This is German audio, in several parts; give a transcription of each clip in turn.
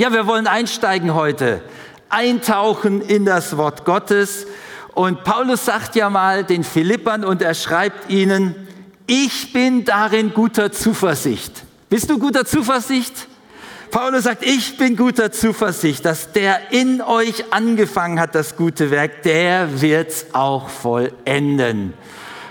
Ja, wir wollen einsteigen heute, eintauchen in das Wort Gottes. Und Paulus sagt ja mal den Philippern und er schreibt ihnen, ich bin darin guter Zuversicht. Bist du guter Zuversicht? Paulus sagt, ich bin guter Zuversicht, dass der in euch angefangen hat, das gute Werk, der wird's auch vollenden.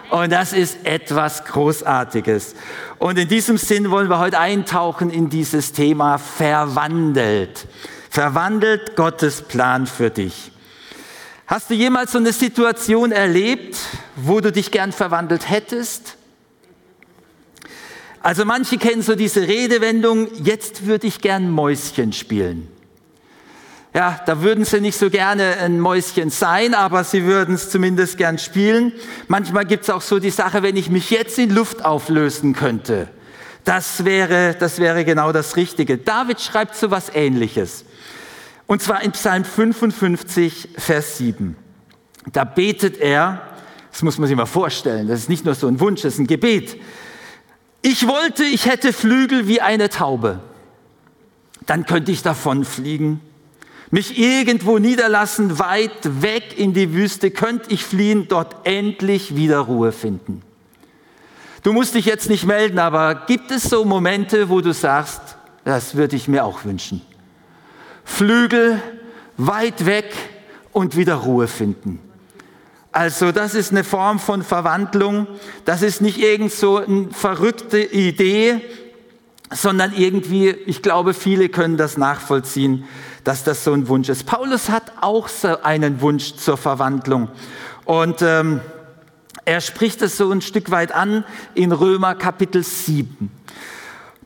Und das ist etwas Großartiges. Und in diesem Sinn wollen wir heute eintauchen in dieses Thema verwandelt. Verwandelt Gottes Plan für dich. Hast du jemals so eine Situation erlebt, wo du dich gern verwandelt hättest? Also manche kennen so diese Redewendung, jetzt würde ich gern Mäuschen spielen. Ja, da würden sie nicht so gerne ein Mäuschen sein, aber sie würden es zumindest gern spielen. Manchmal gibt es auch so die Sache, wenn ich mich jetzt in Luft auflösen könnte. Das wäre, das wäre genau das Richtige. David schreibt so was Ähnliches. Und zwar in Psalm 55, Vers 7. Da betet er, das muss man sich mal vorstellen, das ist nicht nur so ein Wunsch, das ist ein Gebet. Ich wollte, ich hätte Flügel wie eine Taube. Dann könnte ich davon fliegen. Mich irgendwo niederlassen, weit weg in die Wüste, könnte ich fliehen, dort endlich wieder Ruhe finden. Du musst dich jetzt nicht melden, aber gibt es so Momente, wo du sagst, das würde ich mir auch wünschen. Flügel, weit weg und wieder Ruhe finden. Also das ist eine Form von Verwandlung. Das ist nicht irgend so eine verrückte Idee, sondern irgendwie, ich glaube, viele können das nachvollziehen, dass das so ein Wunsch ist. Paulus hat auch so einen Wunsch zur Verwandlung. Und ähm, er spricht es so ein Stück weit an in Römer Kapitel 7.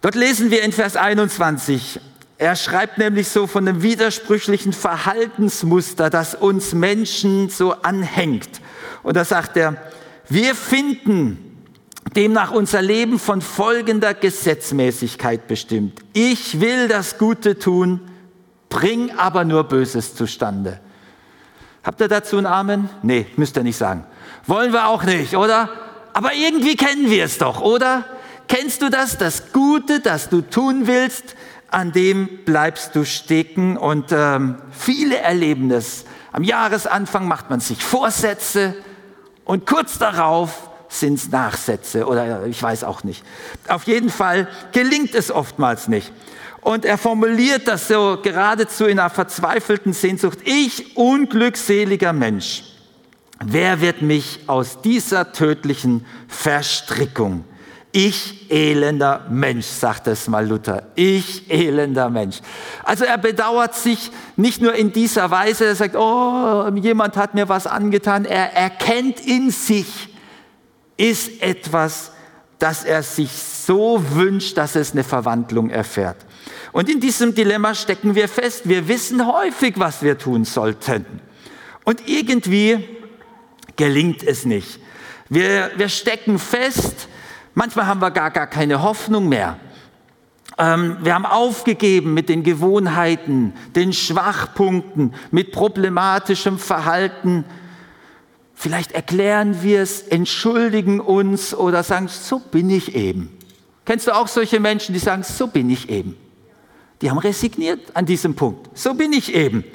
Dort lesen wir in Vers 21, er schreibt nämlich so von einem widersprüchlichen Verhaltensmuster, das uns Menschen so anhängt. Und da sagt er, wir finden demnach unser Leben von folgender Gesetzmäßigkeit bestimmt. Ich will das Gute tun, bring aber nur Böses zustande. Habt ihr dazu einen Amen? Nee, müsst ihr nicht sagen. Wollen wir auch nicht, oder? Aber irgendwie kennen wir es doch, oder? Kennst du das? Das Gute, das du tun willst, an dem bleibst du stecken. Und ähm, viele erleben das. Am Jahresanfang macht man sich Vorsätze und kurz darauf sind es Nachsätze oder ich weiß auch nicht. Auf jeden Fall gelingt es oftmals nicht. Und er formuliert das so geradezu in einer verzweifelten Sehnsucht. Ich, unglückseliger Mensch, wer wird mich aus dieser tödlichen Verstrickung ich elender Mensch, sagt es mal Luther. Ich elender Mensch. Also er bedauert sich nicht nur in dieser Weise, er sagt, oh, jemand hat mir was angetan. Er erkennt in sich, ist etwas, das er sich so wünscht, dass es eine Verwandlung erfährt. Und in diesem Dilemma stecken wir fest. Wir wissen häufig, was wir tun sollten. Und irgendwie gelingt es nicht. Wir, wir stecken fest, Manchmal haben wir gar, gar keine Hoffnung mehr. Ähm, wir haben aufgegeben mit den Gewohnheiten, den Schwachpunkten, mit problematischem Verhalten. Vielleicht erklären wir es, entschuldigen uns oder sagen, so bin ich eben. Kennst du auch solche Menschen, die sagen, so bin ich eben? Die haben resigniert an diesem Punkt. So bin ich eben.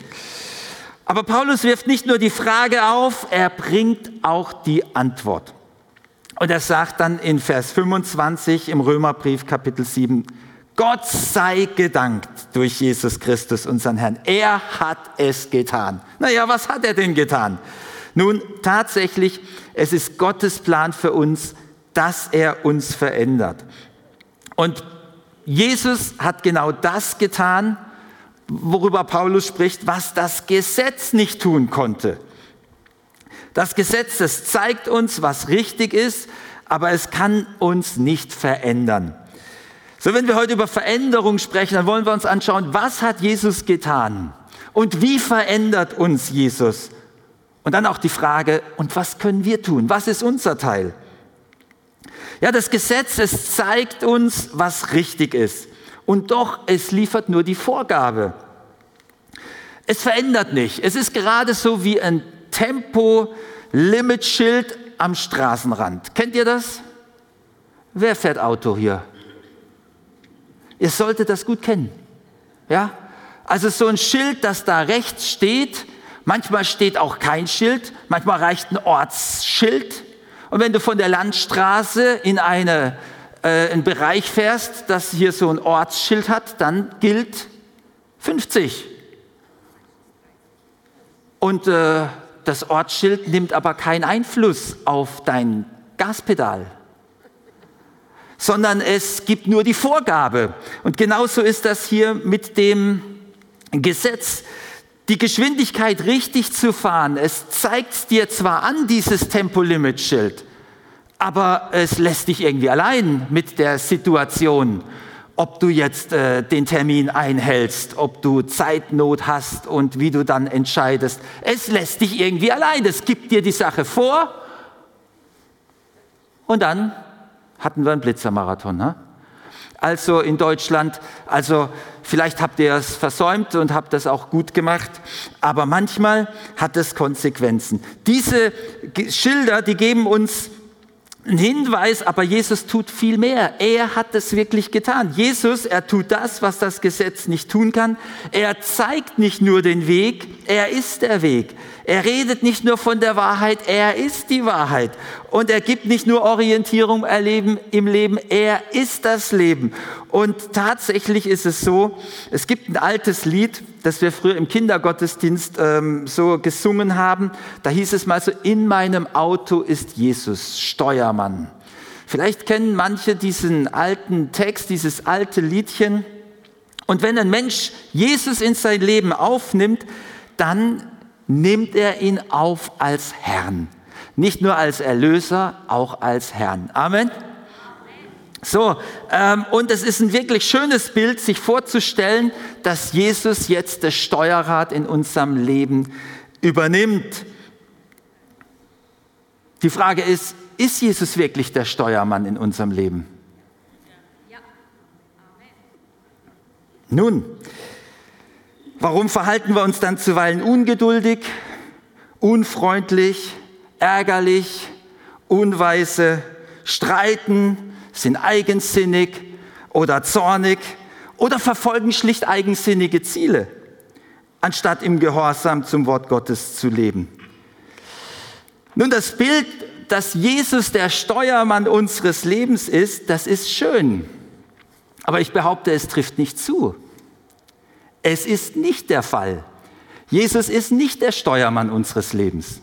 Aber Paulus wirft nicht nur die Frage auf, er bringt auch die Antwort. Und er sagt dann in Vers 25 im Römerbrief Kapitel 7, Gott sei gedankt durch Jesus Christus, unseren Herrn. Er hat es getan. Naja, was hat er denn getan? Nun, tatsächlich, es ist Gottes Plan für uns, dass er uns verändert. Und Jesus hat genau das getan, worüber Paulus spricht, was das Gesetz nicht tun konnte. Das Gesetz, das zeigt uns, was richtig ist, aber es kann uns nicht verändern. So, wenn wir heute über Veränderung sprechen, dann wollen wir uns anschauen, was hat Jesus getan und wie verändert uns Jesus? Und dann auch die Frage, und was können wir tun? Was ist unser Teil? Ja, das Gesetz, es zeigt uns, was richtig ist. Und doch, es liefert nur die Vorgabe. Es verändert nicht. Es ist gerade so wie ein Tempo-Limit-Schild am Straßenrand. Kennt ihr das? Wer fährt Auto hier? Ihr solltet das gut kennen. Ja? Also so ein Schild, das da rechts steht, manchmal steht auch kein Schild, manchmal reicht ein Ortsschild. Und wenn du von der Landstraße in eine, äh, einen Bereich fährst, das hier so ein Ortsschild hat, dann gilt 50. Und äh, das Ortsschild nimmt aber keinen Einfluss auf dein Gaspedal, sondern es gibt nur die Vorgabe. Und genauso ist das hier mit dem Gesetz. Die Geschwindigkeit richtig zu fahren, es zeigt dir zwar an, dieses Tempolimit-Schild, aber es lässt dich irgendwie allein mit der Situation ob du jetzt äh, den Termin einhältst, ob du Zeitnot hast und wie du dann entscheidest. Es lässt dich irgendwie allein. Es gibt dir die Sache vor. Und dann hatten wir einen Blitzermarathon. Ne? Also in Deutschland, also vielleicht habt ihr es versäumt und habt das auch gut gemacht, aber manchmal hat es Konsequenzen. Diese Schilder, die geben uns ein Hinweis, aber Jesus tut viel mehr. Er hat es wirklich getan. Jesus, er tut das, was das Gesetz nicht tun kann. Er zeigt nicht nur den Weg, er ist der Weg. Er redet nicht nur von der Wahrheit, er ist die Wahrheit. Und er gibt nicht nur Orientierung im Leben, er ist das Leben. Und tatsächlich ist es so, es gibt ein altes Lied, das wir früher im Kindergottesdienst ähm, so gesungen haben. Da hieß es mal so, in meinem Auto ist Jesus Steuermann. Vielleicht kennen manche diesen alten Text, dieses alte Liedchen. Und wenn ein Mensch Jesus in sein Leben aufnimmt, dann nimmt er ihn auf als Herrn. Nicht nur als Erlöser, auch als Herrn. Amen. So, ähm, und es ist ein wirklich schönes Bild, sich vorzustellen, dass Jesus jetzt das Steuerrad in unserem Leben übernimmt. Die Frage ist, ist Jesus wirklich der Steuermann in unserem Leben? Ja. Nun, Warum verhalten wir uns dann zuweilen ungeduldig, unfreundlich, ärgerlich, unweise, streiten, sind eigensinnig oder zornig oder verfolgen schlicht eigensinnige Ziele, anstatt im Gehorsam zum Wort Gottes zu leben? Nun, das Bild, dass Jesus der Steuermann unseres Lebens ist, das ist schön. Aber ich behaupte, es trifft nicht zu. Es ist nicht der Fall. Jesus ist nicht der Steuermann unseres Lebens,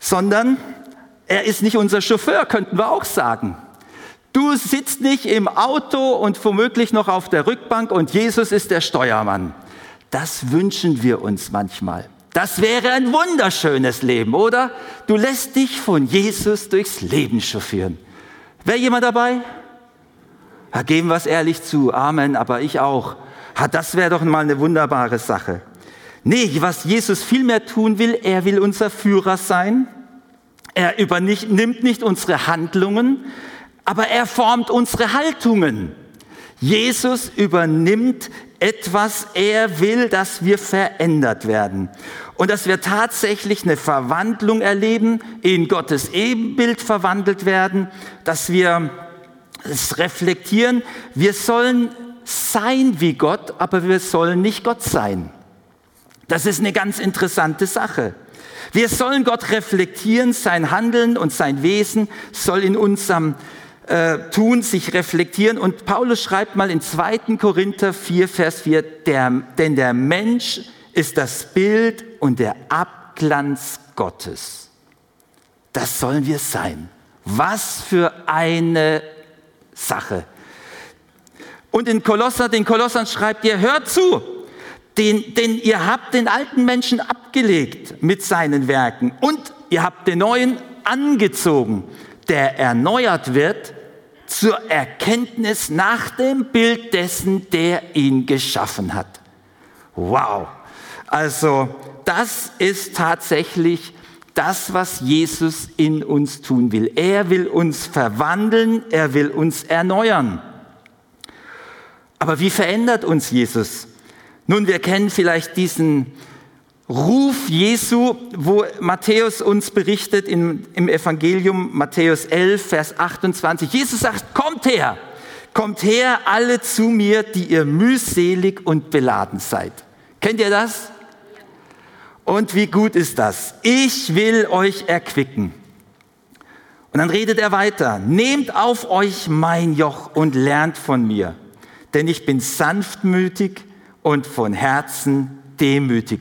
sondern er ist nicht unser Chauffeur, könnten wir auch sagen. Du sitzt nicht im Auto und womöglich noch auf der Rückbank und Jesus ist der Steuermann. Das wünschen wir uns manchmal. Das wäre ein wunderschönes Leben, oder? Du lässt dich von Jesus durchs Leben chauffieren. Wäre jemand dabei? Ja, geben wir es ehrlich zu. Amen, aber ich auch. Ha, das wäre doch mal eine wunderbare Sache. Nee, was Jesus vielmehr tun will, er will unser Führer sein. Er übernimmt nicht unsere Handlungen, aber er formt unsere Haltungen. Jesus übernimmt etwas, er will, dass wir verändert werden und dass wir tatsächlich eine Verwandlung erleben, in Gottes Ebenbild verwandelt werden, dass wir es reflektieren. Wir sollen sein wie Gott, aber wir sollen nicht Gott sein. Das ist eine ganz interessante Sache. Wir sollen Gott reflektieren, sein Handeln und sein Wesen soll in unserem äh, Tun sich reflektieren. Und Paulus schreibt mal in 2. Korinther 4, Vers 4, der, denn der Mensch ist das Bild und der Abglanz Gottes. Das sollen wir sein. Was für eine Sache. Und in Kolosser, den Kolossern schreibt ihr, hört zu, den, denn ihr habt den alten Menschen abgelegt mit seinen Werken und ihr habt den neuen angezogen, der erneuert wird zur Erkenntnis nach dem Bild dessen, der ihn geschaffen hat. Wow. Also das ist tatsächlich das, was Jesus in uns tun will. Er will uns verwandeln, er will uns erneuern. Aber wie verändert uns Jesus? Nun, wir kennen vielleicht diesen Ruf Jesu, wo Matthäus uns berichtet im, im Evangelium, Matthäus 11, Vers 28. Jesus sagt, kommt her, Kommt her alle zu mir, die ihr mühselig und beladen seid. Kennt ihr das? Und wie gut ist das? Ich will euch erquicken. Und dann redet er weiter. Nehmt auf euch mein Joch und lernt von mir, denn ich bin sanftmütig und von Herzen demütig.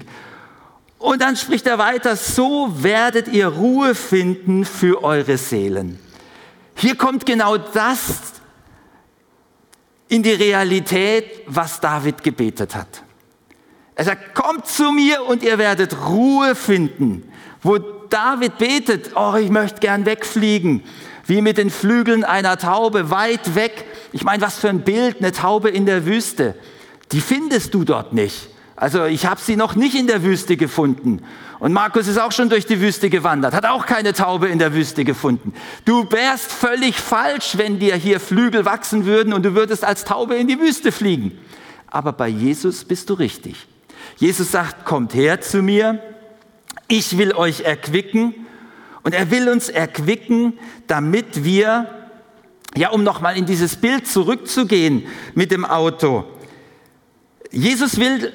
Und dann spricht er weiter, so werdet ihr Ruhe finden für eure Seelen. Hier kommt genau das in die Realität, was David gebetet hat. Er sagt, kommt zu mir und ihr werdet Ruhe finden. Wo David betet, oh, ich möchte gern wegfliegen, wie mit den Flügeln einer Taube, weit weg. Ich meine, was für ein Bild, eine Taube in der Wüste. Die findest du dort nicht. Also ich habe sie noch nicht in der Wüste gefunden. Und Markus ist auch schon durch die Wüste gewandert, hat auch keine Taube in der Wüste gefunden. Du wärst völlig falsch, wenn dir hier Flügel wachsen würden und du würdest als Taube in die Wüste fliegen. Aber bei Jesus bist du richtig. Jesus sagt, kommt her zu mir, ich will euch erquicken. Und er will uns erquicken, damit wir, ja, um nochmal in dieses Bild zurückzugehen mit dem Auto. Jesus will,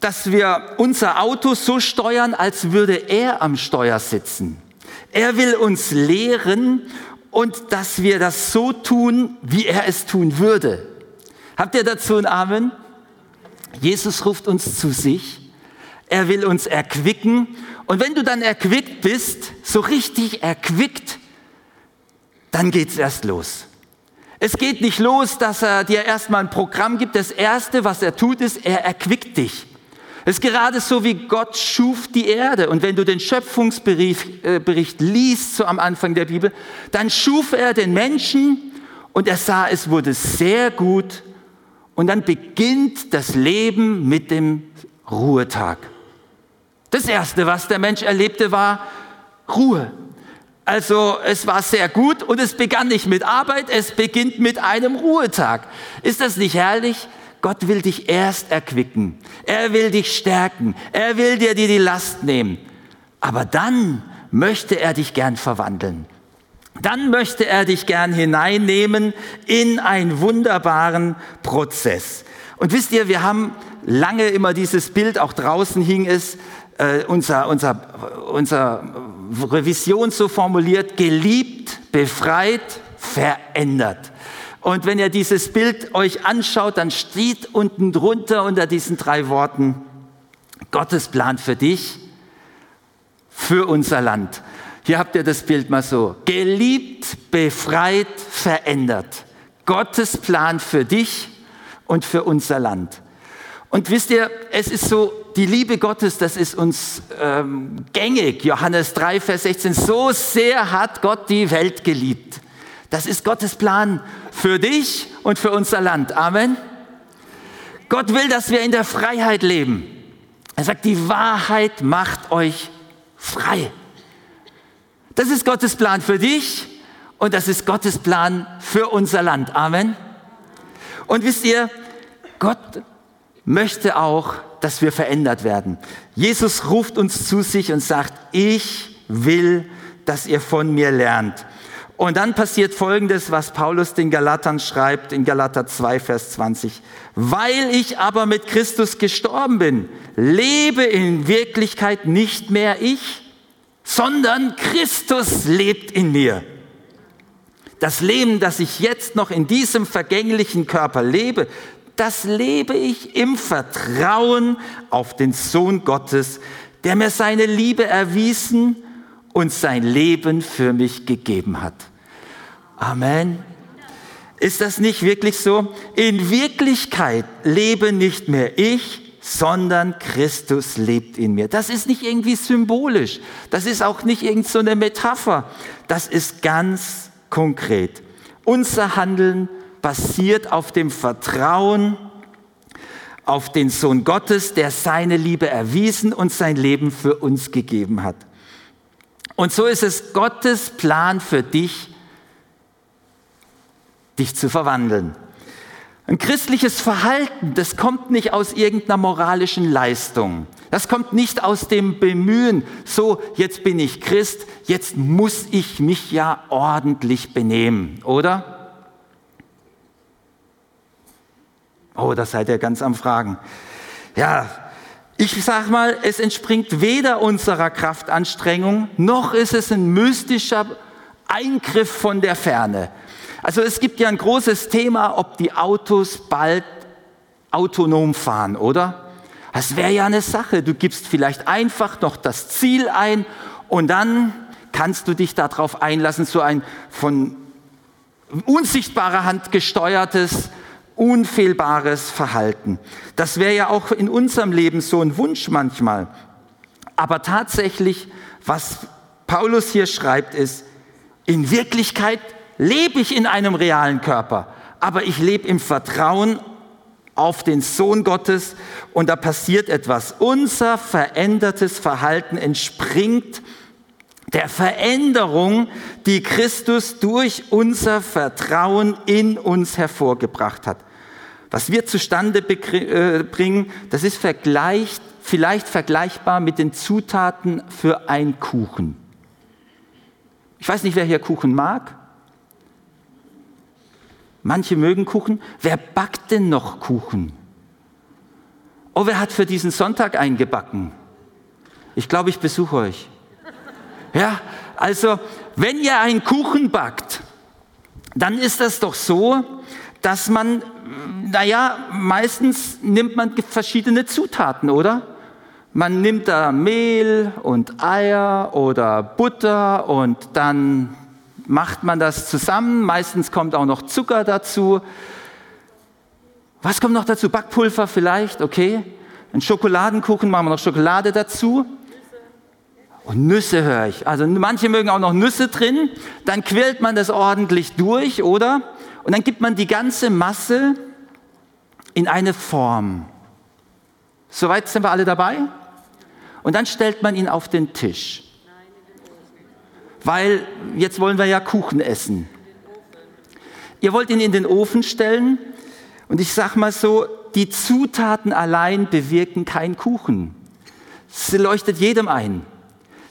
dass wir unser Auto so steuern, als würde er am Steuer sitzen. Er will uns lehren und dass wir das so tun, wie er es tun würde. Habt ihr dazu ein Amen? Jesus ruft uns zu sich. Er will uns erquicken. Und wenn du dann erquickt bist, so richtig erquickt, dann geht's erst los. Es geht nicht los, dass er dir erstmal ein Programm gibt. Das erste, was er tut, ist, er erquickt dich. Es ist gerade so, wie Gott schuf die Erde. Und wenn du den Schöpfungsbericht äh, liest, so am Anfang der Bibel, dann schuf er den Menschen und er sah, es wurde sehr gut und dann beginnt das Leben mit dem Ruhetag. Das Erste, was der Mensch erlebte, war Ruhe. Also es war sehr gut und es begann nicht mit Arbeit, es beginnt mit einem Ruhetag. Ist das nicht herrlich? Gott will dich erst erquicken. Er will dich stärken. Er will dir die Last nehmen. Aber dann möchte er dich gern verwandeln dann möchte er dich gern hineinnehmen in einen wunderbaren Prozess. Und wisst ihr, wir haben lange immer dieses Bild, auch draußen hing es, äh, unser, unser, unser Revision so formuliert, geliebt, befreit, verändert. Und wenn ihr dieses Bild euch anschaut, dann steht unten drunter unter diesen drei Worten Gottes Plan für dich, für unser Land. Hier habt ihr das Bild mal so. Geliebt, befreit, verändert. Gottes Plan für dich und für unser Land. Und wisst ihr, es ist so, die Liebe Gottes, das ist uns ähm, gängig. Johannes 3, Vers 16. So sehr hat Gott die Welt geliebt. Das ist Gottes Plan für dich und für unser Land. Amen. Gott will, dass wir in der Freiheit leben. Er sagt, die Wahrheit macht euch frei. Das ist Gottes Plan für dich und das ist Gottes Plan für unser Land. Amen. Und wisst ihr, Gott möchte auch, dass wir verändert werden. Jesus ruft uns zu sich und sagt, ich will, dass ihr von mir lernt. Und dann passiert Folgendes, was Paulus den Galatern schreibt, in Galater 2, Vers 20. Weil ich aber mit Christus gestorben bin, lebe in Wirklichkeit nicht mehr ich, sondern Christus lebt in mir. Das Leben, das ich jetzt noch in diesem vergänglichen Körper lebe, das lebe ich im Vertrauen auf den Sohn Gottes, der mir seine Liebe erwiesen und sein Leben für mich gegeben hat. Amen. Ist das nicht wirklich so? In Wirklichkeit lebe nicht mehr ich, sondern Christus lebt in mir. Das ist nicht irgendwie symbolisch. Das ist auch nicht irgend so eine Metapher. Das ist ganz konkret. Unser Handeln basiert auf dem Vertrauen auf den Sohn Gottes, der seine Liebe erwiesen und sein Leben für uns gegeben hat. Und so ist es Gottes Plan für dich, dich zu verwandeln. Ein christliches Verhalten, das kommt nicht aus irgendeiner moralischen Leistung. Das kommt nicht aus dem Bemühen, so jetzt bin ich Christ, jetzt muss ich mich ja ordentlich benehmen, oder? Oh, da seid ihr ganz am Fragen. Ja, ich sag mal, es entspringt weder unserer Kraftanstrengung, noch ist es ein mystischer Eingriff von der Ferne. Also es gibt ja ein großes Thema, ob die Autos bald autonom fahren, oder? Das wäre ja eine Sache. Du gibst vielleicht einfach noch das Ziel ein und dann kannst du dich darauf einlassen, so ein von unsichtbarer Hand gesteuertes unfehlbares Verhalten. Das wäre ja auch in unserem Leben so ein Wunsch manchmal. Aber tatsächlich, was Paulus hier schreibt, ist, in Wirklichkeit lebe ich in einem realen Körper, aber ich lebe im Vertrauen auf den Sohn Gottes und da passiert etwas. Unser verändertes Verhalten entspringt der Veränderung, die Christus durch unser Vertrauen in uns hervorgebracht hat. Was wir zustande äh, bringen, das ist vergleicht, vielleicht vergleichbar mit den Zutaten für einen Kuchen. Ich weiß nicht, wer hier Kuchen mag. Manche mögen Kuchen. Wer backt denn noch Kuchen? Oh, wer hat für diesen Sonntag eingebacken? Ich glaube, ich besuche euch. Ja, also, wenn ihr einen Kuchen backt, dann ist das doch so, dass man naja, meistens nimmt man verschiedene Zutaten, oder? Man nimmt da Mehl und Eier oder Butter und dann macht man das zusammen. Meistens kommt auch noch Zucker dazu. Was kommt noch dazu? Backpulver vielleicht, okay. Ein Schokoladenkuchen machen wir noch Schokolade dazu. Und Nüsse höre ich. Also manche mögen auch noch Nüsse drin. Dann quillt man das ordentlich durch, oder? Und dann gibt man die ganze Masse in eine Form. Soweit sind wir alle dabei? Und dann stellt man ihn auf den Tisch. Weil jetzt wollen wir ja Kuchen essen. Ihr wollt ihn in den Ofen stellen und ich sag mal so, die Zutaten allein bewirken keinen Kuchen. Es leuchtet jedem ein.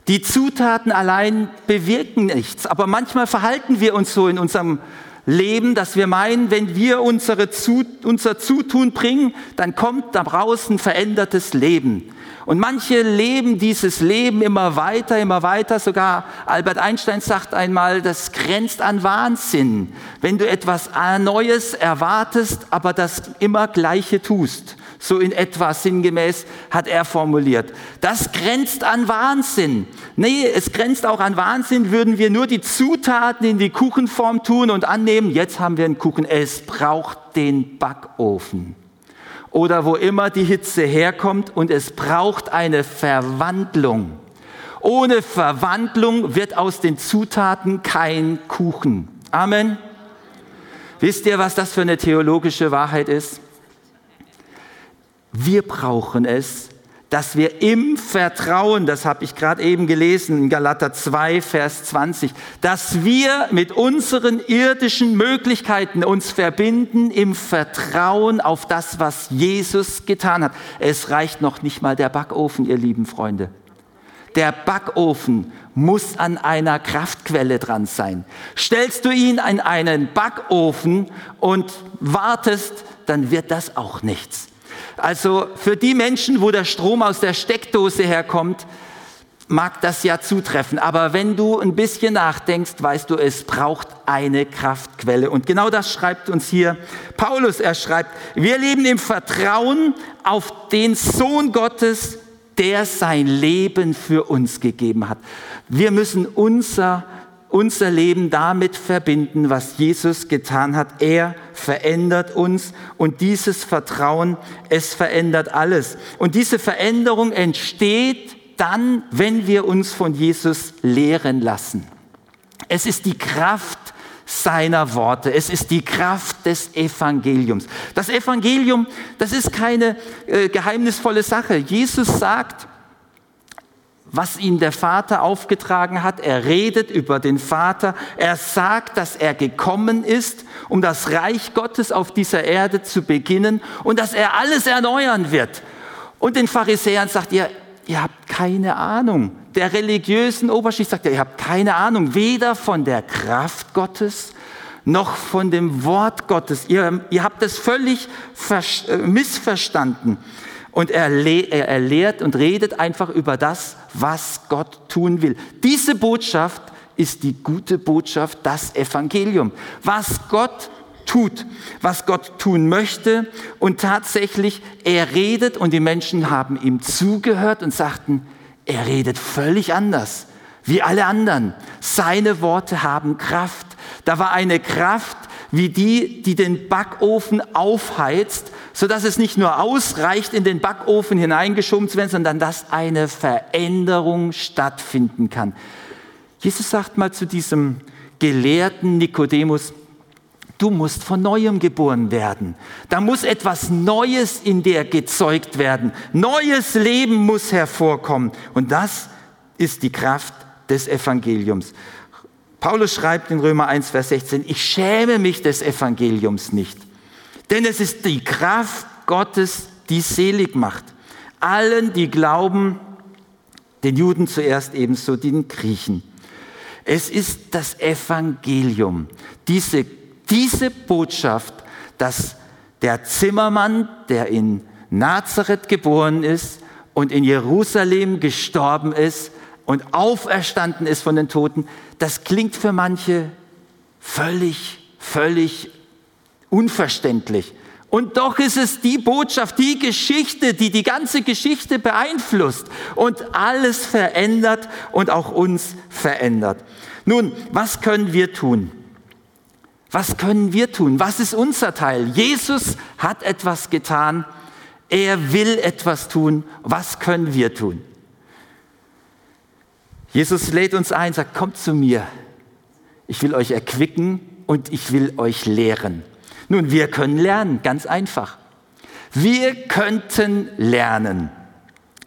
Die Zutaten allein bewirken nichts, aber manchmal verhalten wir uns so in unserem leben, dass wir meinen, wenn wir unsere Zu, unser Zutun bringen, dann kommt daraus ein verändertes Leben. Und manche leben dieses Leben immer weiter, immer weiter. Sogar Albert Einstein sagt einmal, das grenzt an Wahnsinn, wenn du etwas Neues erwartest, aber das immer Gleiche tust. So in etwa sinngemäß hat er formuliert. Das grenzt an Wahnsinn. Nee, es grenzt auch an Wahnsinn, würden wir nur die Zutaten in die Kuchenform tun und annehmen, jetzt haben wir einen Kuchen. Es braucht den Backofen. Oder wo immer die Hitze herkommt und es braucht eine Verwandlung. Ohne Verwandlung wird aus den Zutaten kein Kuchen. Amen. Wisst ihr, was das für eine theologische Wahrheit ist? Wir brauchen es, dass wir im Vertrauen, das habe ich gerade eben gelesen in Galater 2, Vers 20, dass wir mit unseren irdischen Möglichkeiten uns verbinden im Vertrauen auf das, was Jesus getan hat. Es reicht noch nicht mal der Backofen, ihr lieben Freunde. Der Backofen muss an einer Kraftquelle dran sein. Stellst du ihn in einen Backofen und wartest, dann wird das auch nichts. Also für die Menschen, wo der Strom aus der Steckdose herkommt, mag das ja zutreffen. Aber wenn du ein bisschen nachdenkst, weißt du, es braucht eine Kraftquelle. Und genau das schreibt uns hier Paulus. Er schreibt, wir leben im Vertrauen auf den Sohn Gottes, der sein Leben für uns gegeben hat. Wir müssen unser unser Leben damit verbinden, was Jesus getan hat. Er verändert uns und dieses Vertrauen, es verändert alles. Und diese Veränderung entsteht dann, wenn wir uns von Jesus lehren lassen. Es ist die Kraft seiner Worte. Es ist die Kraft des Evangeliums. Das Evangelium, das ist keine äh, geheimnisvolle Sache. Jesus sagt, was ihm der Vater aufgetragen hat. Er redet über den Vater. Er sagt, dass er gekommen ist, um das Reich Gottes auf dieser Erde zu beginnen und dass er alles erneuern wird. Und den Pharisäern sagt er, ihr habt keine Ahnung. Der religiösen Oberschicht sagt er, ihr habt keine Ahnung, weder von der Kraft Gottes noch von dem Wort Gottes. Ihr, ihr habt es völlig äh, missverstanden. Und er, er, er lehrt und redet einfach über das, was Gott tun will. Diese Botschaft ist die gute Botschaft, das Evangelium. Was Gott tut, was Gott tun möchte. Und tatsächlich, er redet und die Menschen haben ihm zugehört und sagten, er redet völlig anders wie alle anderen. Seine Worte haben Kraft. Da war eine Kraft wie die, die den Backofen aufheizt, so dass es nicht nur ausreicht, in den Backofen hineingeschoben zu werden, sondern dass eine Veränderung stattfinden kann. Jesus sagt mal zu diesem Gelehrten Nikodemus, du musst von neuem geboren werden. Da muss etwas Neues in dir gezeugt werden. Neues Leben muss hervorkommen. Und das ist die Kraft des Evangeliums. Paulus schreibt in Römer 1, Vers 16, ich schäme mich des Evangeliums nicht, denn es ist die Kraft Gottes, die selig macht. Allen, die glauben, den Juden zuerst ebenso den Griechen. Es ist das Evangelium, diese, diese Botschaft, dass der Zimmermann, der in Nazareth geboren ist und in Jerusalem gestorben ist, und auferstanden ist von den Toten, das klingt für manche völlig, völlig unverständlich. Und doch ist es die Botschaft, die Geschichte, die die ganze Geschichte beeinflusst und alles verändert und auch uns verändert. Nun, was können wir tun? Was können wir tun? Was ist unser Teil? Jesus hat etwas getan. Er will etwas tun. Was können wir tun? Jesus lädt uns ein, sagt, kommt zu mir. Ich will euch erquicken und ich will euch lehren. Nun, wir können lernen, ganz einfach. Wir könnten lernen.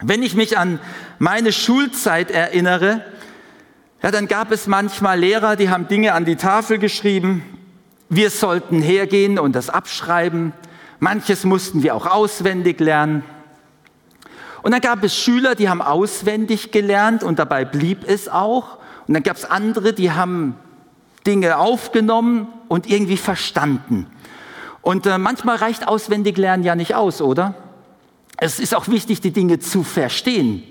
Wenn ich mich an meine Schulzeit erinnere, ja, dann gab es manchmal Lehrer, die haben Dinge an die Tafel geschrieben. Wir sollten hergehen und das abschreiben. Manches mussten wir auch auswendig lernen. Und dann gab es Schüler, die haben auswendig gelernt und dabei blieb es auch. Und dann gab es andere, die haben Dinge aufgenommen und irgendwie verstanden. Und äh, manchmal reicht auswendig lernen ja nicht aus, oder? Es ist auch wichtig, die Dinge zu verstehen.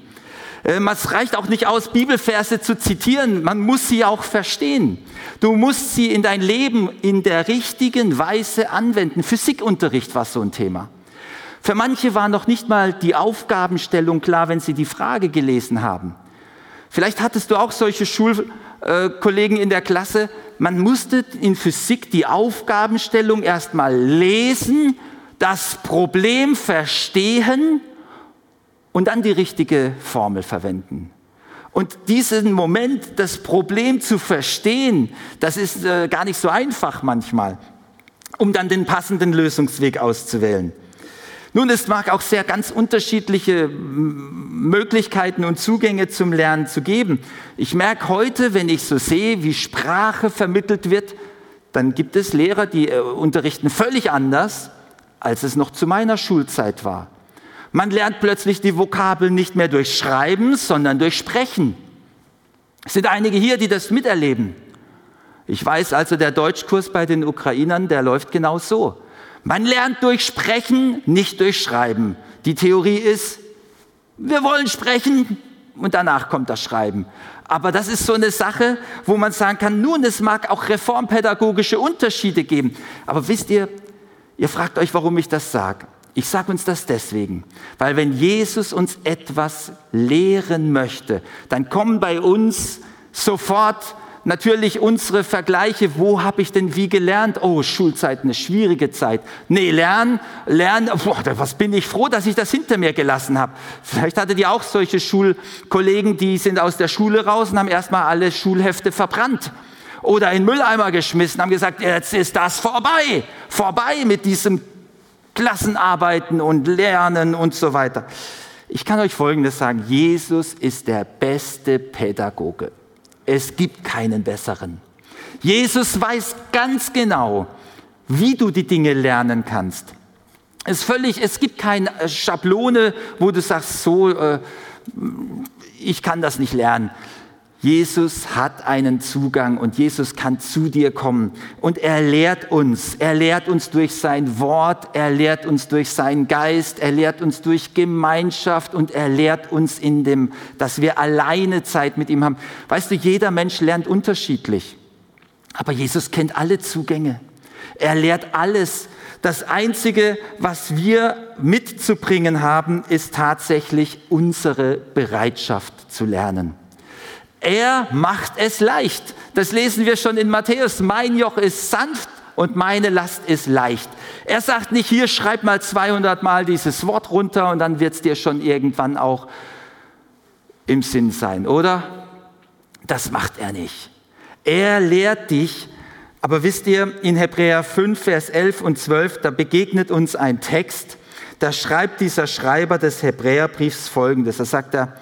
Äh, es reicht auch nicht aus, Bibelverse zu zitieren, man muss sie auch verstehen. Du musst sie in dein Leben in der richtigen Weise anwenden. Physikunterricht war so ein Thema. Für manche war noch nicht mal die Aufgabenstellung klar, wenn sie die Frage gelesen haben. Vielleicht hattest du auch solche Schulkollegen in der Klasse. Man musste in Physik die Aufgabenstellung erstmal lesen, das Problem verstehen und dann die richtige Formel verwenden. Und diesen Moment, das Problem zu verstehen, das ist äh, gar nicht so einfach manchmal, um dann den passenden Lösungsweg auszuwählen. Nun, es mag auch sehr ganz unterschiedliche Möglichkeiten und Zugänge zum Lernen zu geben. Ich merke heute, wenn ich so sehe, wie Sprache vermittelt wird, dann gibt es Lehrer, die äh, unterrichten völlig anders, als es noch zu meiner Schulzeit war. Man lernt plötzlich die Vokabeln nicht mehr durch Schreiben, sondern durch Sprechen. Es sind einige hier, die das miterleben. Ich weiß also, der Deutschkurs bei den Ukrainern, der läuft genau so. Man lernt durch Sprechen, nicht durch Schreiben. Die Theorie ist, wir wollen sprechen und danach kommt das Schreiben. Aber das ist so eine Sache, wo man sagen kann, nun, es mag auch reformpädagogische Unterschiede geben. Aber wisst ihr, ihr fragt euch, warum ich das sage. Ich sage uns das deswegen, weil wenn Jesus uns etwas lehren möchte, dann kommen bei uns sofort natürlich unsere Vergleiche, wo habe ich denn wie gelernt? Oh, Schulzeit, eine schwierige Zeit. Nee, lernen, lernen, boah, was bin ich froh, dass ich das hinter mir gelassen habe. Vielleicht hattet ihr auch solche Schulkollegen, die sind aus der Schule raus und haben erstmal alle Schulhefte verbrannt oder in Mülleimer geschmissen, haben gesagt, jetzt ist das vorbei, vorbei mit diesem Klassenarbeiten und Lernen und so weiter. Ich kann euch Folgendes sagen, Jesus ist der beste Pädagoge. Es gibt keinen besseren. Jesus weiß ganz genau, wie du die Dinge lernen kannst. Es, völlig, es gibt keine Schablone, wo du sagst, so, äh, ich kann das nicht lernen. Jesus hat einen Zugang und Jesus kann zu dir kommen und er lehrt uns. Er lehrt uns durch sein Wort, er lehrt uns durch seinen Geist, er lehrt uns durch Gemeinschaft und er lehrt uns in dem, dass wir alleine Zeit mit ihm haben. Weißt du, jeder Mensch lernt unterschiedlich, aber Jesus kennt alle Zugänge. Er lehrt alles. Das Einzige, was wir mitzubringen haben, ist tatsächlich unsere Bereitschaft zu lernen. Er macht es leicht. Das lesen wir schon in Matthäus. Mein Joch ist sanft und meine Last ist leicht. Er sagt nicht, hier schreib mal 200 Mal dieses Wort runter und dann wird es dir schon irgendwann auch im Sinn sein, oder? Das macht er nicht. Er lehrt dich, aber wisst ihr, in Hebräer 5, Vers 11 und 12, da begegnet uns ein Text, da schreibt dieser Schreiber des Hebräerbriefs folgendes. Da sagt er,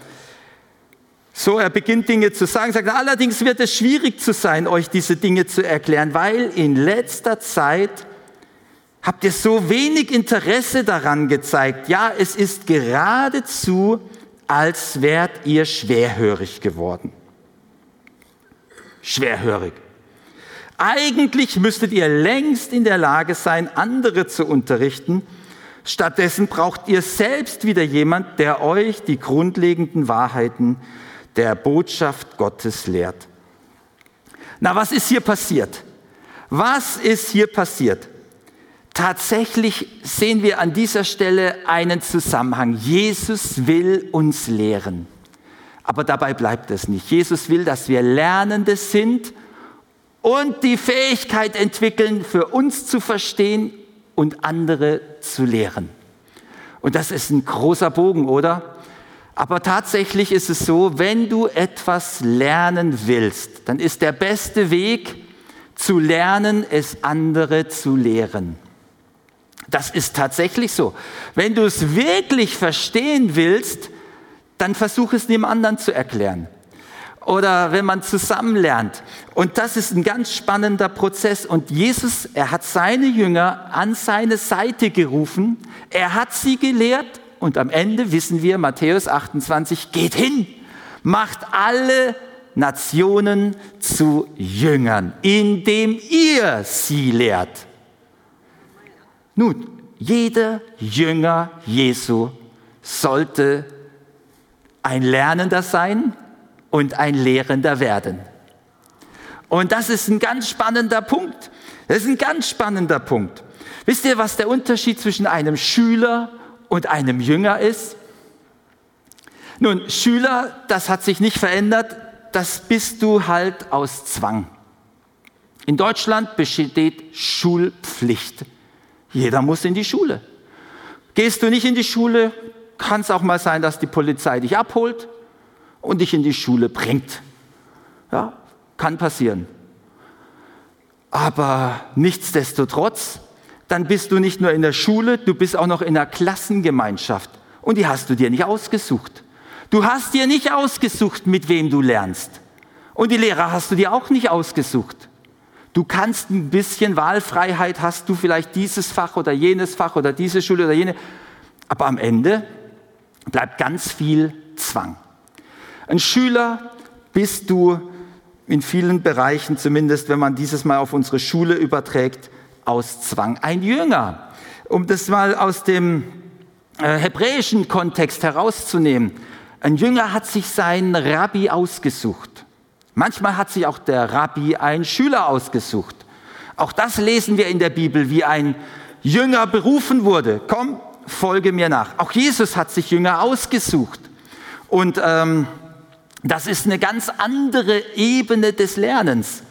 so, er beginnt Dinge zu sagen, sagt, allerdings wird es schwierig zu sein, euch diese Dinge zu erklären, weil in letzter Zeit habt ihr so wenig Interesse daran gezeigt. Ja, es ist geradezu, als wärt ihr schwerhörig geworden. Schwerhörig. Eigentlich müsstet ihr längst in der Lage sein, andere zu unterrichten. Stattdessen braucht ihr selbst wieder jemand, der euch die grundlegenden Wahrheiten der Botschaft Gottes lehrt. Na, was ist hier passiert? Was ist hier passiert? Tatsächlich sehen wir an dieser Stelle einen Zusammenhang. Jesus will uns lehren. Aber dabei bleibt es nicht. Jesus will, dass wir Lernende sind und die Fähigkeit entwickeln, für uns zu verstehen und andere zu lehren. Und das ist ein großer Bogen, oder? Aber tatsächlich ist es so, wenn du etwas lernen willst, dann ist der beste Weg zu lernen, es andere zu lehren. Das ist tatsächlich so. Wenn du es wirklich verstehen willst, dann versuch es dem anderen zu erklären. Oder wenn man zusammen lernt. Und das ist ein ganz spannender Prozess. Und Jesus, er hat seine Jünger an seine Seite gerufen. Er hat sie gelehrt und am Ende wissen wir, Matthäus 28, geht hin, macht alle Nationen zu Jüngern, indem ihr sie lehrt. Nun, jeder Jünger Jesu sollte ein Lernender sein und ein Lehrender werden. Und das ist ein ganz spannender Punkt. Das ist ein ganz spannender Punkt. Wisst ihr, was der Unterschied zwischen einem Schüler und einem Jünger ist? Nun, Schüler, das hat sich nicht verändert, das bist du halt aus Zwang. In Deutschland besteht Schulpflicht. Jeder muss in die Schule. Gehst du nicht in die Schule, kann es auch mal sein, dass die Polizei dich abholt und dich in die Schule bringt. Ja, kann passieren. Aber nichtsdestotrotz dann bist du nicht nur in der Schule, du bist auch noch in der Klassengemeinschaft. Und die hast du dir nicht ausgesucht. Du hast dir nicht ausgesucht, mit wem du lernst. Und die Lehrer hast du dir auch nicht ausgesucht. Du kannst ein bisschen Wahlfreiheit, hast du vielleicht dieses Fach oder jenes Fach oder diese Schule oder jene. Aber am Ende bleibt ganz viel Zwang. Ein Schüler bist du in vielen Bereichen, zumindest wenn man dieses mal auf unsere Schule überträgt, aus Zwang. Ein Jünger, um das mal aus dem äh, hebräischen Kontext herauszunehmen, ein Jünger hat sich seinen Rabbi ausgesucht. Manchmal hat sich auch der Rabbi einen Schüler ausgesucht. Auch das lesen wir in der Bibel, wie ein Jünger berufen wurde. Komm, folge mir nach. Auch Jesus hat sich Jünger ausgesucht. Und ähm, das ist eine ganz andere Ebene des Lernens.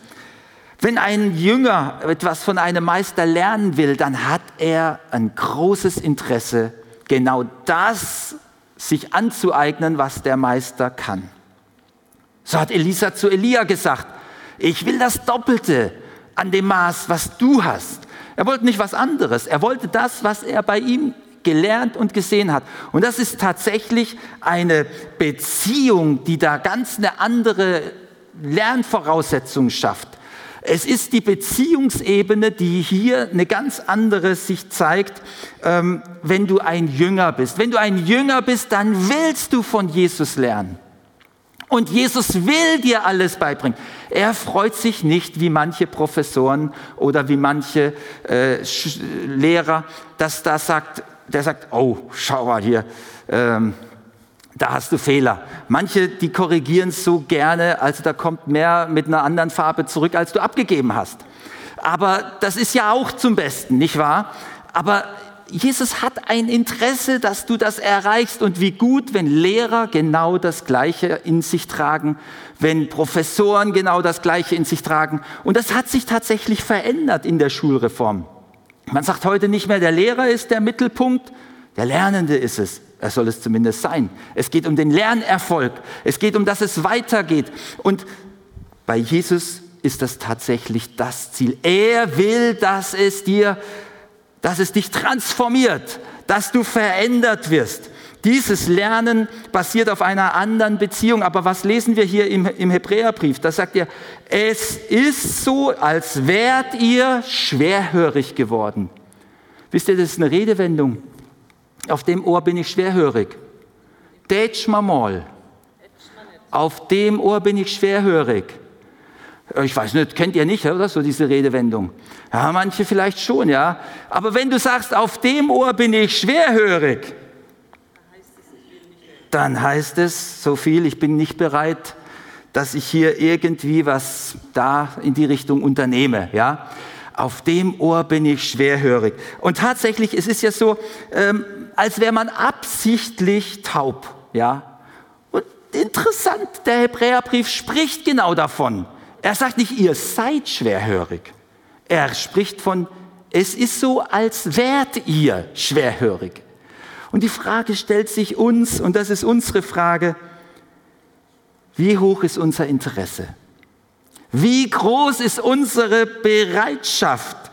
Wenn ein Jünger etwas von einem Meister lernen will, dann hat er ein großes Interesse, genau das sich anzueignen, was der Meister kann. So hat Elisa zu Elia gesagt, ich will das Doppelte an dem Maß, was du hast. Er wollte nicht was anderes, er wollte das, was er bei ihm gelernt und gesehen hat. Und das ist tatsächlich eine Beziehung, die da ganz eine andere Lernvoraussetzung schafft. Es ist die Beziehungsebene, die hier eine ganz andere sich zeigt, ähm, wenn du ein Jünger bist. Wenn du ein Jünger bist, dann willst du von Jesus lernen. Und Jesus will dir alles beibringen. Er freut sich nicht wie manche Professoren oder wie manche äh, Lehrer, dass da sagt, der sagt, oh, schau mal hier, ähm, da hast du Fehler. Manche, die korrigieren so gerne, also da kommt mehr mit einer anderen Farbe zurück, als du abgegeben hast. Aber das ist ja auch zum Besten, nicht wahr? Aber Jesus hat ein Interesse, dass du das erreichst. Und wie gut, wenn Lehrer genau das Gleiche in sich tragen, wenn Professoren genau das Gleiche in sich tragen. Und das hat sich tatsächlich verändert in der Schulreform. Man sagt heute nicht mehr, der Lehrer ist der Mittelpunkt, der Lernende ist es. Er soll es zumindest sein. Es geht um den Lernerfolg. Es geht um, dass es weitergeht. Und bei Jesus ist das tatsächlich das Ziel. Er will, dass es dir dass es dich transformiert, dass du verändert wirst. Dieses Lernen basiert auf einer anderen Beziehung. Aber was lesen wir hier im, im Hebräerbrief? Da sagt er, es ist so, als wärt ihr schwerhörig geworden. Wisst ihr, das ist eine Redewendung. Auf dem Ohr bin ich schwerhörig. Detsch mal. Auf dem Ohr bin ich schwerhörig. Ich weiß nicht, kennt ihr nicht, oder? So diese Redewendung. Ja, manche vielleicht schon, ja. Aber wenn du sagst, auf dem Ohr bin ich schwerhörig, dann heißt es so viel, ich bin nicht bereit, dass ich hier irgendwie was da in die Richtung unternehme, ja. Auf dem Ohr bin ich schwerhörig. Und tatsächlich, es ist ja so, ähm, als wäre man absichtlich taub, ja. Und interessant, der Hebräerbrief spricht genau davon. Er sagt nicht, ihr seid schwerhörig. Er spricht von, es ist so, als wärt ihr schwerhörig. Und die Frage stellt sich uns, und das ist unsere Frage, wie hoch ist unser Interesse? Wie groß ist unsere Bereitschaft?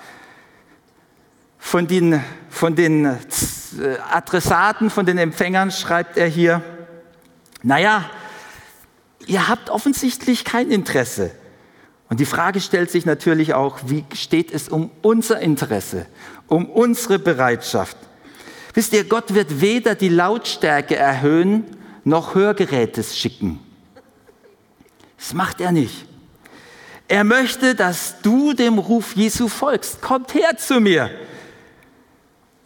Von den, von den äh, Adressaten, von den Empfängern schreibt er hier, naja, ihr habt offensichtlich kein Interesse. Und die Frage stellt sich natürlich auch, wie steht es um unser Interesse, um unsere Bereitschaft? Wisst ihr, Gott wird weder die Lautstärke erhöhen, noch Hörgeräte schicken. Das macht er nicht. Er möchte, dass du dem Ruf Jesu folgst. Kommt her zu mir.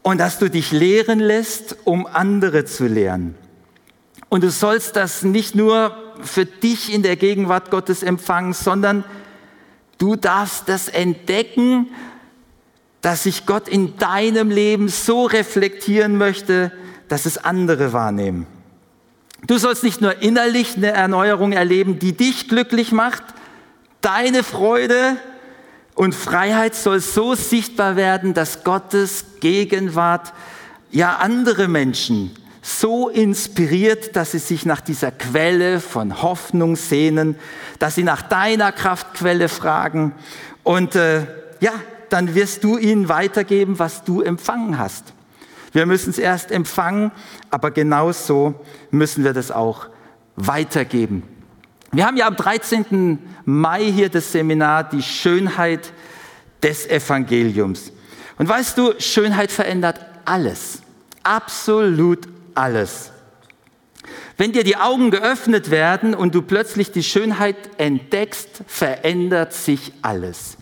Und dass du dich lehren lässt, um andere zu lehren. Und du sollst das nicht nur für dich in der Gegenwart Gottes empfangen, sondern Du darfst das entdecken, dass sich Gott in deinem Leben so reflektieren möchte, dass es andere wahrnehmen. Du sollst nicht nur innerlich eine Erneuerung erleben, die dich glücklich macht, deine Freude und Freiheit soll so sichtbar werden, dass Gottes Gegenwart ja andere Menschen so inspiriert, dass sie sich nach dieser Quelle von Hoffnung sehnen, dass sie nach deiner Kraftquelle fragen und äh, ja, dann wirst du ihnen weitergeben, was du empfangen hast. Wir müssen es erst empfangen, aber genauso müssen wir das auch weitergeben. Wir haben ja am 13. Mai hier das Seminar Die Schönheit des Evangeliums. Und weißt du, Schönheit verändert alles. Absolut alles. Wenn dir die Augen geöffnet werden und du plötzlich die Schönheit entdeckst, verändert sich alles.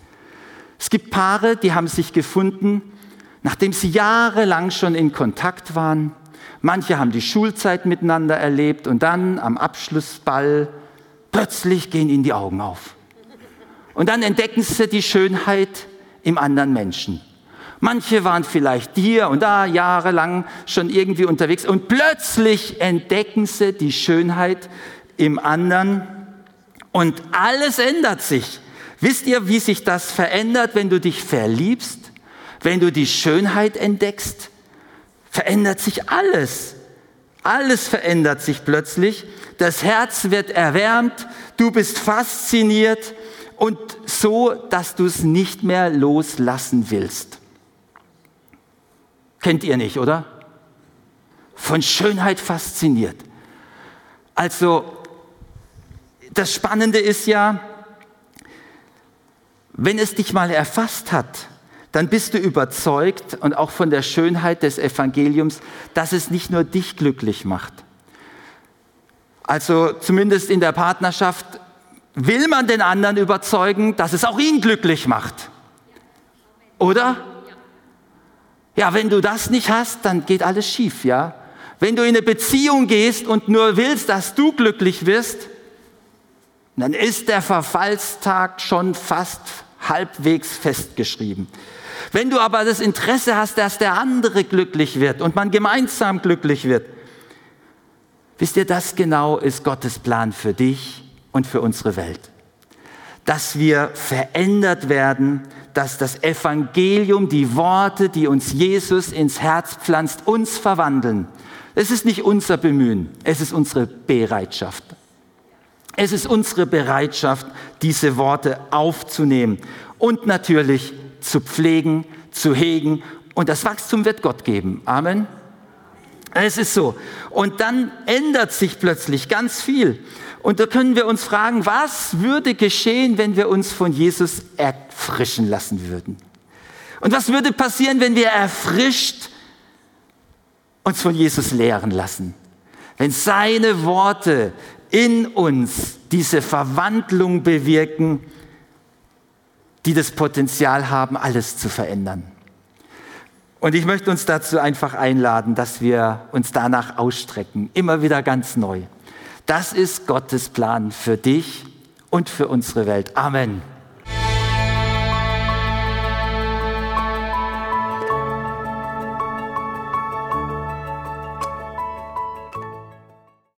Es gibt Paare, die haben sich gefunden, nachdem sie jahrelang schon in Kontakt waren. Manche haben die Schulzeit miteinander erlebt und dann am Abschlussball plötzlich gehen ihnen die Augen auf. Und dann entdecken sie die Schönheit im anderen Menschen. Manche waren vielleicht hier und da jahrelang schon irgendwie unterwegs und plötzlich entdecken sie die Schönheit im anderen und alles ändert sich. Wisst ihr, wie sich das verändert, wenn du dich verliebst, wenn du die Schönheit entdeckst? Verändert sich alles. Alles verändert sich plötzlich. Das Herz wird erwärmt, du bist fasziniert und so, dass du es nicht mehr loslassen willst. Kennt ihr nicht, oder? Von Schönheit fasziniert. Also, das Spannende ist ja, wenn es dich mal erfasst hat, dann bist du überzeugt und auch von der Schönheit des Evangeliums, dass es nicht nur dich glücklich macht. Also zumindest in der Partnerschaft will man den anderen überzeugen, dass es auch ihn glücklich macht. Oder? Ja, wenn du das nicht hast, dann geht alles schief, ja? Wenn du in eine Beziehung gehst und nur willst, dass du glücklich wirst, dann ist der Verfallstag schon fast halbwegs festgeschrieben. Wenn du aber das Interesse hast, dass der andere glücklich wird und man gemeinsam glücklich wird, wisst ihr, das genau ist Gottes Plan für dich und für unsere Welt. Dass wir verändert werden, dass das Evangelium, die Worte, die uns Jesus ins Herz pflanzt, uns verwandeln. Es ist nicht unser Bemühen, es ist unsere Bereitschaft. Es ist unsere Bereitschaft, diese Worte aufzunehmen und natürlich zu pflegen, zu hegen. Und das Wachstum wird Gott geben. Amen. Es ist so. Und dann ändert sich plötzlich ganz viel. Und da können wir uns fragen, was würde geschehen, wenn wir uns von Jesus erfrischen lassen würden? Und was würde passieren, wenn wir erfrischt uns von Jesus lehren lassen? Wenn seine Worte in uns diese Verwandlung bewirken, die das Potenzial haben, alles zu verändern. Und ich möchte uns dazu einfach einladen, dass wir uns danach ausstrecken, immer wieder ganz neu. Das ist Gottes Plan für dich und für unsere Welt. Amen.